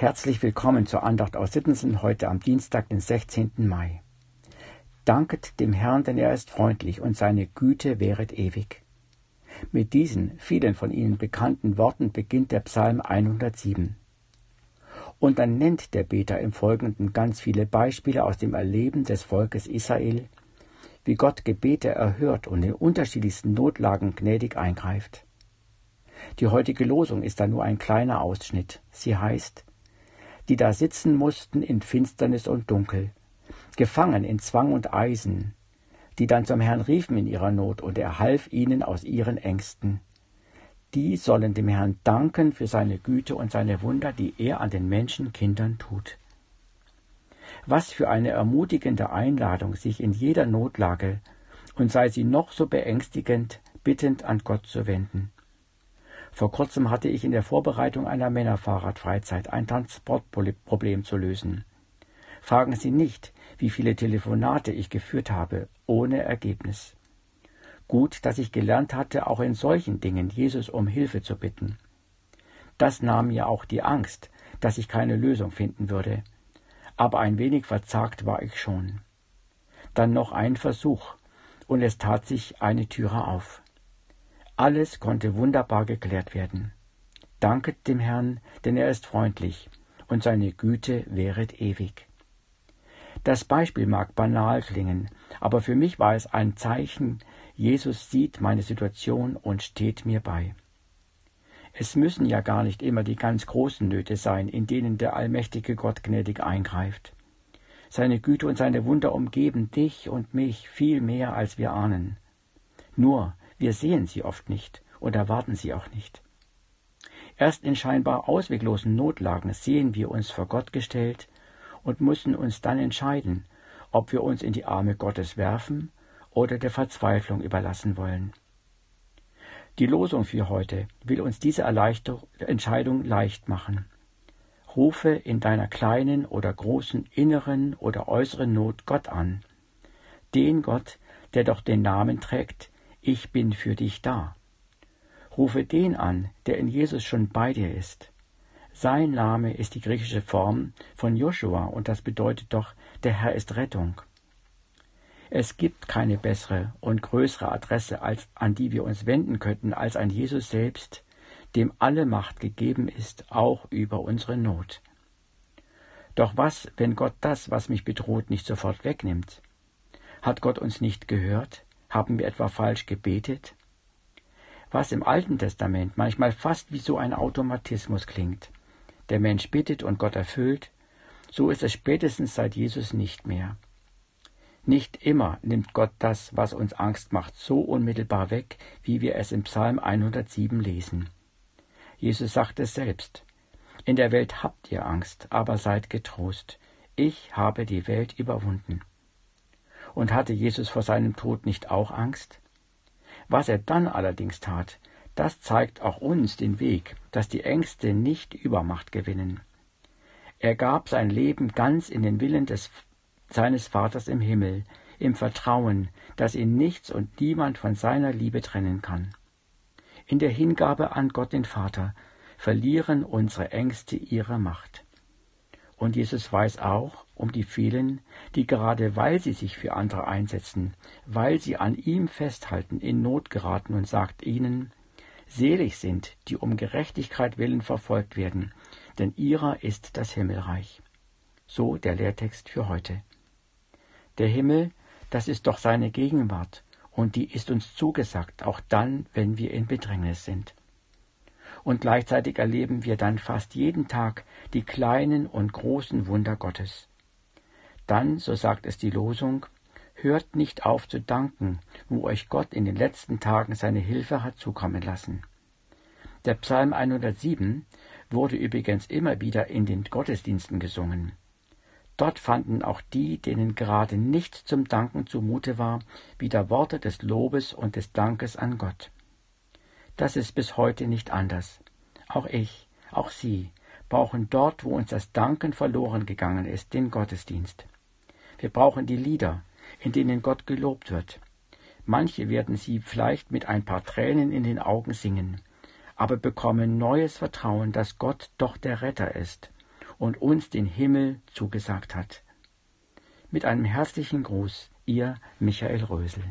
Herzlich willkommen zur Andacht aus Sittensen heute am Dienstag, den 16. Mai. Danket dem Herrn, denn er ist freundlich und seine Güte wäret ewig. Mit diesen vielen von Ihnen bekannten Worten beginnt der Psalm 107. Und dann nennt der Beter im Folgenden ganz viele Beispiele aus dem Erleben des Volkes Israel, wie Gott Gebete erhört und in unterschiedlichsten Notlagen gnädig eingreift. Die heutige Losung ist da nur ein kleiner Ausschnitt. Sie heißt, die da sitzen mussten in Finsternis und Dunkel, gefangen in Zwang und Eisen, die dann zum Herrn riefen in ihrer Not, und er half ihnen aus ihren Ängsten. Die sollen dem Herrn danken für seine Güte und seine Wunder, die er an den Menschenkindern tut. Was für eine ermutigende Einladung, sich in jeder Notlage, und sei sie noch so beängstigend, bittend an Gott zu wenden. Vor kurzem hatte ich in der Vorbereitung einer Männerfahrradfreizeit ein Transportproblem zu lösen. Fragen Sie nicht, wie viele Telefonate ich geführt habe, ohne Ergebnis. Gut, dass ich gelernt hatte, auch in solchen Dingen Jesus um Hilfe zu bitten. Das nahm mir auch die Angst, dass ich keine Lösung finden würde. Aber ein wenig verzagt war ich schon. Dann noch ein Versuch, und es tat sich eine Türe auf. Alles konnte wunderbar geklärt werden. Danket dem Herrn, denn er ist freundlich, und seine Güte wäret ewig. Das Beispiel mag banal klingen, aber für mich war es ein Zeichen, Jesus sieht meine Situation und steht mir bei. Es müssen ja gar nicht immer die ganz großen Nöte sein, in denen der allmächtige Gott gnädig eingreift. Seine Güte und seine Wunder umgeben dich und mich viel mehr, als wir ahnen. Nur wir sehen sie oft nicht und erwarten sie auch nicht. Erst in scheinbar ausweglosen Notlagen sehen wir uns vor Gott gestellt und müssen uns dann entscheiden, ob wir uns in die Arme Gottes werfen oder der Verzweiflung überlassen wollen. Die Losung für heute will uns diese Entscheidung leicht machen. Rufe in deiner kleinen oder großen inneren oder äußeren Not Gott an, den Gott, der doch den Namen trägt, ich bin für dich da. Rufe den an, der in Jesus schon bei dir ist. Sein Name ist die griechische Form von Joshua und das bedeutet doch, der Herr ist Rettung. Es gibt keine bessere und größere Adresse, als an die wir uns wenden könnten, als an Jesus selbst, dem alle Macht gegeben ist, auch über unsere Not. Doch was, wenn Gott das, was mich bedroht, nicht sofort wegnimmt? Hat Gott uns nicht gehört? Haben wir etwa falsch gebetet? Was im Alten Testament manchmal fast wie so ein Automatismus klingt. Der Mensch bittet und Gott erfüllt, so ist es spätestens seit Jesus nicht mehr. Nicht immer nimmt Gott das, was uns Angst macht, so unmittelbar weg, wie wir es im Psalm 107 lesen. Jesus sagt es selbst. In der Welt habt ihr Angst, aber seid getrost. Ich habe die Welt überwunden. Und hatte Jesus vor seinem Tod nicht auch Angst? Was er dann allerdings tat, das zeigt auch uns den Weg, dass die Ängste nicht Übermacht gewinnen. Er gab sein Leben ganz in den Willen des, seines Vaters im Himmel, im Vertrauen, dass ihn nichts und niemand von seiner Liebe trennen kann. In der Hingabe an Gott den Vater verlieren unsere Ängste ihre Macht. Und Jesus weiß auch um die vielen, die gerade weil sie sich für andere einsetzen, weil sie an ihm festhalten, in Not geraten und sagt ihnen, Selig sind, die um Gerechtigkeit willen verfolgt werden, denn ihrer ist das Himmelreich. So der Lehrtext für heute. Der Himmel, das ist doch seine Gegenwart, und die ist uns zugesagt, auch dann, wenn wir in Bedrängnis sind und gleichzeitig erleben wir dann fast jeden Tag die kleinen und großen Wunder Gottes. Dann, so sagt es die Losung, hört nicht auf zu danken, wo euch Gott in den letzten Tagen seine Hilfe hat zukommen lassen. Der Psalm 107 wurde übrigens immer wieder in den Gottesdiensten gesungen. Dort fanden auch die, denen gerade nicht zum Danken zumute war, wieder Worte des Lobes und des Dankes an Gott. Das ist bis heute nicht anders. Auch ich, auch Sie brauchen dort, wo uns das Danken verloren gegangen ist, den Gottesdienst. Wir brauchen die Lieder, in denen Gott gelobt wird. Manche werden sie vielleicht mit ein paar Tränen in den Augen singen, aber bekommen neues Vertrauen, dass Gott doch der Retter ist und uns den Himmel zugesagt hat. Mit einem herzlichen Gruß, Ihr Michael Rösel.